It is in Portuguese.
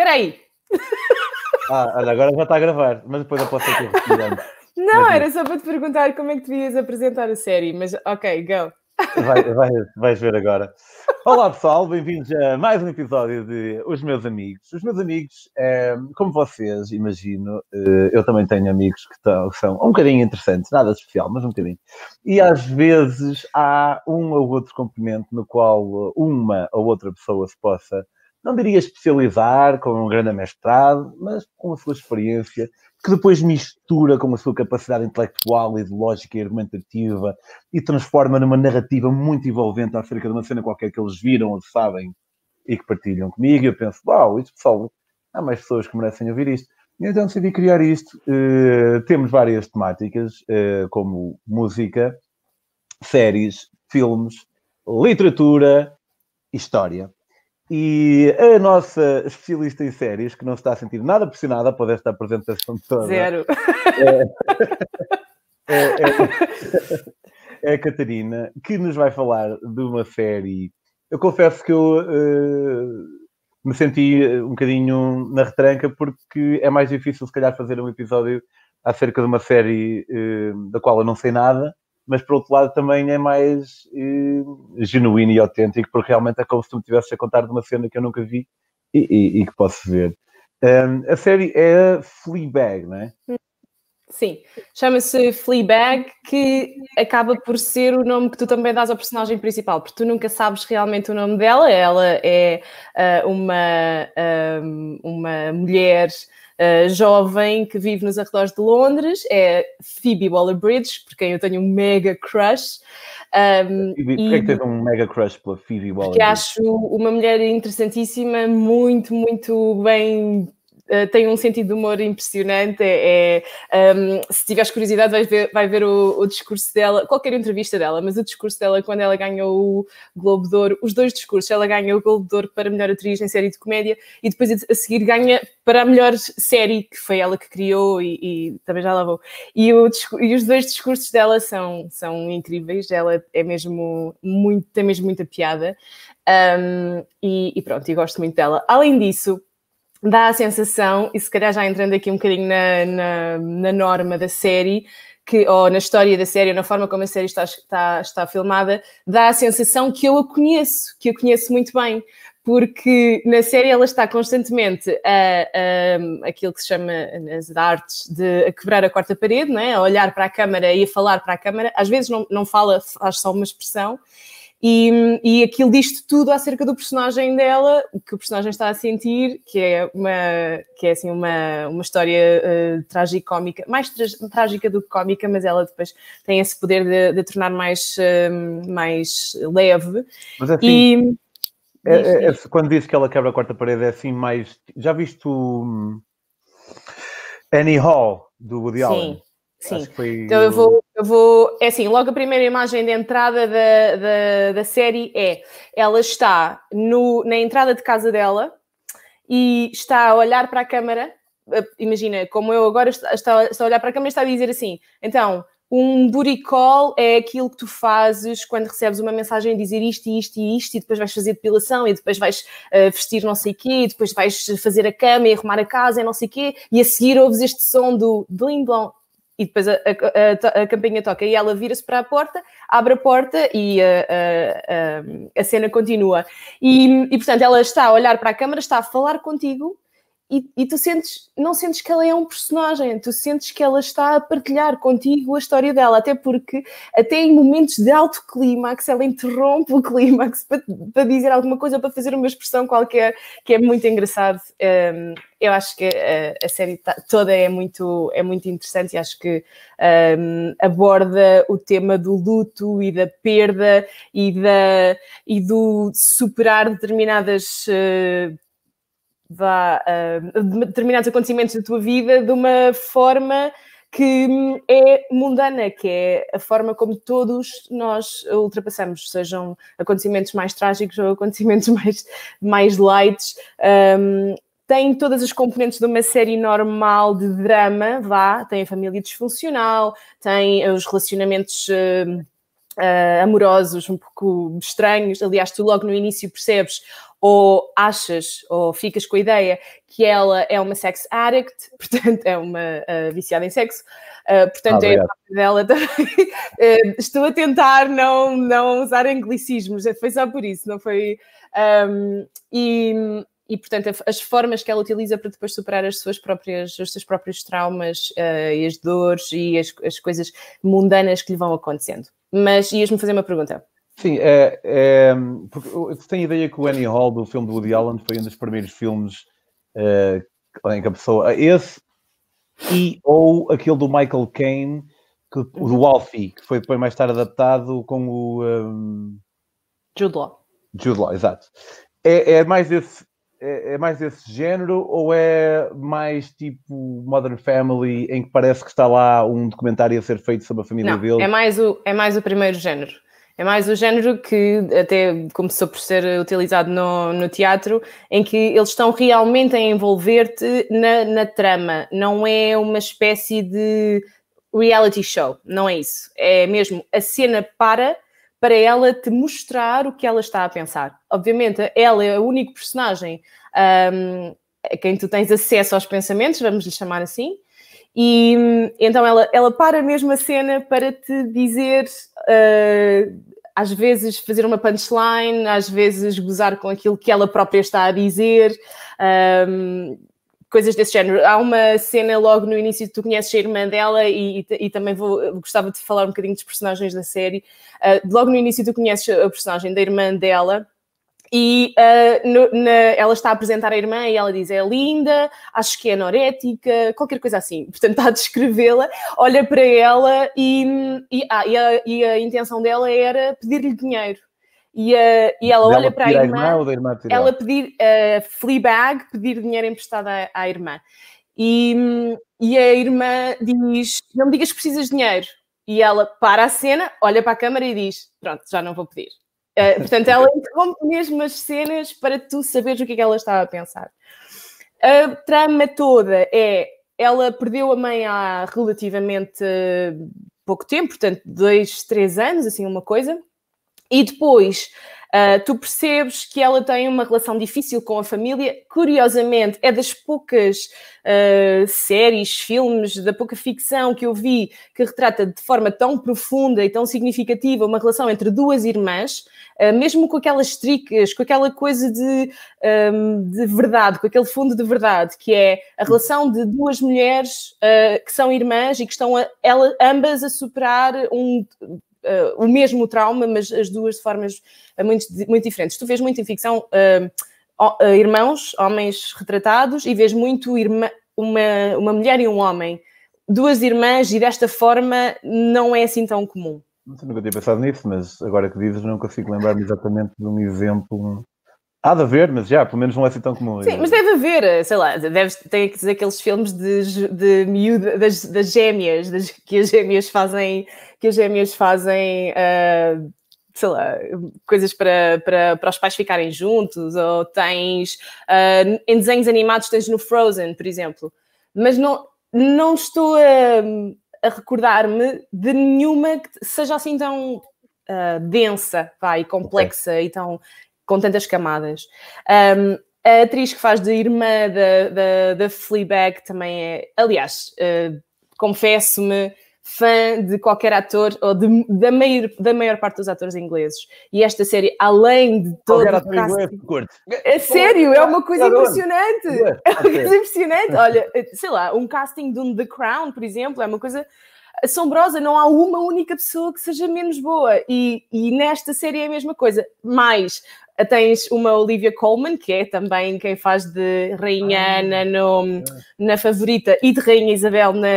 Espera aí. Ah, olha, agora já está a gravar, mas depois eu posso que Não, mas, era só para te perguntar como é que devias apresentar a série, mas ok, go. Vai, vai, vais ver agora. Olá pessoal, bem-vindos a mais um episódio de Os Meus Amigos. Os meus amigos, é, como vocês imagino, eh, eu também tenho amigos que são um bocadinho interessantes, nada especial, mas um bocadinho. E às vezes há um ou outro componente no qual uma ou outra pessoa se possa não diria especializar com um grande mestrado, mas com a sua experiência, que depois mistura com a sua capacidade intelectual, ideológica e argumentativa e transforma numa narrativa muito envolvente acerca de uma cena qualquer que eles viram ou sabem e que partilham comigo. E eu penso, uau, isto pessoal, há mais pessoas que merecem ouvir isto. E então decidi criar isto. Uh, temos várias temáticas, uh, como música, séries, filmes, literatura, história. E a nossa especialista em séries, que não está a sentir nada pressionada por esta apresentação toda. Zero. É, é, é, é, a Catarina, que nos vai falar de uma série. Eu confesso que eu uh, me senti um bocadinho na retranca, porque é mais difícil, se calhar, fazer um episódio acerca de uma série uh, da qual eu não sei nada mas por outro lado também é mais eh, genuíno e autêntico, porque realmente é como se tu me estivesse a contar de uma cena que eu nunca vi e, e, e que posso ver. Um, a série é Fleabag, não é? Sim, chama-se Fleabag, que acaba por ser o nome que tu também dás ao personagem principal, porque tu nunca sabes realmente o nome dela. Ela é uh, uma, uma mulher uh, jovem que vive nos arredores de Londres, é Phoebe Waller-Bridge, por quem eu tenho um mega crush. Um, Phoebe, e, é que tens um mega crush pela Phoebe Waller-Bridge? Que acho uma mulher interessantíssima, muito, muito bem Uh, tem um sentido de humor impressionante. É, é um, se tiveres curiosidade, vais ver, vai ver o, o, discurso dela, qualquer entrevista dela, mas o discurso dela quando ela ganhou o Globo de Ouro, os dois discursos, ela ganha o Globo de Ouro para melhor atriz em série de comédia e depois a seguir ganha para a melhor série, que foi ela que criou e, e também já lavou. E, o, e os dois discursos dela são, são incríveis, ela é mesmo muito, tem mesmo muita piada. Um, e, e pronto, e gosto muito dela. Além disso, dá a sensação, e se calhar já entrando aqui um bocadinho na, na, na norma da série, que, ou na história da série, ou na forma como a série está, está, está filmada, dá a sensação que eu a conheço, que a conheço muito bem, porque na série ela está constantemente a, a, aquilo que se chama nas artes de a quebrar a quarta parede, não é? a olhar para a câmara e a falar para a câmara, às vezes não, não fala, faz só uma expressão, e, e aquilo diz tudo acerca do personagem dela, o que o personagem está a sentir, que é uma, que é assim uma, uma história uh, tragicómica, mais tra trágica do que cómica, mas ela depois tem esse poder de, de tornar mais, uh, mais leve. Mas assim, e, é, é, é, quando diz que ela quebra a quarta parede, é assim mais. Já viste o Annie Hall do Woody Allen? Sim. Foi... Então eu vou, eu vou. É assim, logo a primeira imagem de entrada da, da, da série é ela está no, na entrada de casa dela e está a olhar para a câmara. Imagina, como eu agora está, está, a olhar para a câmara e está a dizer assim: então, um booty call é aquilo que tu fazes quando recebes uma mensagem a dizer isto e isto e isto, e depois vais fazer depilação, e depois vais uh, vestir não sei o quê, e depois vais fazer a cama e arrumar a casa e não sei o quê, e a seguir ouves este som do bling blong, e depois a, a, a, campainha toca e ela vira-se para a porta, abre a porta e a, a, cena continua. E, e, portanto, ela está a olhar para a câmara, está a falar contigo e, e, tu sentes, não sentes que ela é um personagem, tu sentes que ela está a partilhar contigo a história dela, até porque até em momentos de alto clímax ela interrompe o clímax para, para dizer alguma coisa, para fazer uma expressão qualquer, que é muito engraçado. Um, eu acho que a, a série tá, toda é muito, é muito interessante e acho que um, aborda o tema do luto e da perda e, da, e do superar determinadas uh, vá, uh, determinados acontecimentos da tua vida de uma forma que é mundana, que é a forma como todos nós ultrapassamos, sejam acontecimentos mais trágicos ou acontecimentos mais, mais light. Um, tem todas as componentes de uma série normal de drama, vá, tem a família disfuncional, tem os relacionamentos uh, uh, amorosos, um pouco estranhos. Aliás, tu logo no início percebes ou achas ou ficas com a ideia que ela é uma sex addict, portanto é uma uh, viciada em sexo, uh, portanto ah, é a dela também. uh, estou a tentar não, não usar anglicismos, foi só por isso, não foi. Um, e, e portanto as formas que ela utiliza para depois superar as suas próprias, os seus próprios traumas e as dores e as, as coisas mundanas que lhe vão acontecendo. Mas ias-me fazer uma pergunta. Sim, é, é, porque eu tenho a ideia que o Annie Hall do filme do Woody Allen foi um dos primeiros filmes uh, em que a pessoa. Esse e ou aquele do Michael Caine, que, o do Alfie, que foi depois mais tarde adaptado com o. Um... Jude Law. Jude Law, exato. É, é mais desse. É, é mais desse género ou é mais tipo Modern Family em que parece que está lá um documentário a ser feito sobre a família Não, dele? É mais, o, é mais o primeiro género. É mais o género que até começou por ser utilizado no, no teatro, em que eles estão realmente a envolver-te na, na trama. Não é uma espécie de reality show, não é isso. É mesmo a cena para para ela te mostrar o que ela está a pensar. Obviamente, ela é o único personagem um, a quem tu tens acesso aos pensamentos, vamos lhe chamar assim, e então ela, ela para mesmo a cena para te dizer, uh, às vezes fazer uma punchline, às vezes gozar com aquilo que ela própria está a dizer, um, coisas desse género. Há uma cena logo no início tu conheces a irmã dela e, e, e também vou, gostava de falar um bocadinho dos personagens da série. Uh, logo no início tu conheces a personagem da irmã dela e uh, no, na, ela está a apresentar a irmã e ela diz: é linda, acho que é anorética, qualquer coisa assim. Portanto, está a descrevê-la, olha para ela e, e, ah, e, a, e a intenção dela era pedir-lhe dinheiro. E, uh, e ela olha para a irmã, a irmã ela pedir uh, Fleabag, pedir dinheiro emprestado à, à irmã. E, e a irmã diz: Não me digas que precisas de dinheiro. E ela para a cena, olha para a câmara e diz: Pronto, já não vou pedir. Uh, portanto, ela interrompe mesmo as cenas para tu saberes o que é que ela estava a pensar. A trama toda é ela perdeu a mãe há relativamente pouco tempo, portanto, dois, três anos, assim, uma coisa, e depois Uh, tu percebes que ela tem uma relação difícil com a família. Curiosamente, é das poucas uh, séries, filmes, da pouca ficção que eu vi que retrata de forma tão profunda e tão significativa uma relação entre duas irmãs, uh, mesmo com aquelas tricas, com aquela coisa de, um, de verdade, com aquele fundo de verdade, que é a relação de duas mulheres que são irmãs e que estão a, ela, ambas a superar um o mesmo trauma, mas as duas de formas uh, muito, muito diferentes. Tu vês muito em ficção uh, irmãos, homens retratados, e vês muito irmã, uma, uma mulher e um homem. Duas irmãs, e desta forma não é assim tão comum. Nunca tinha pensado nisso, mas agora que dizes, não consigo lembrar-me exatamente de um exemplo Há de haver, mas já, pelo menos não é assim tão comum. Sim, mas deve haver, sei lá, deve, tem que dizer aqueles filmes de, de miúda, das, das gêmeas, das, que as gêmeas fazem, que as gêmeas fazem, uh, sei lá, coisas para, para, para os pais ficarem juntos, ou tens, uh, em desenhos animados tens no Frozen, por exemplo. Mas não, não estou a, a recordar-me de nenhuma que seja assim tão uh, densa, vai, complexa okay. e tão com tantas camadas. Um, a atriz que faz de irmã da, da, da Fleabag também é, aliás, uh, confesso-me, fã de qualquer ator, ou de, da, maior, da maior parte dos atores ingleses. E esta série, além de todo o casting... É sério, é uma coisa impressionante. É uma coisa impressionante. Olha, sei lá, um casting de um The Crown, por exemplo, é uma coisa assombrosa, não há uma única pessoa que seja menos boa. E, e nesta série é a mesma coisa. Mais tens uma Olivia Colman, que é também quem faz de Rainha ah, Ana no, na favorita e de Rainha Isabel na,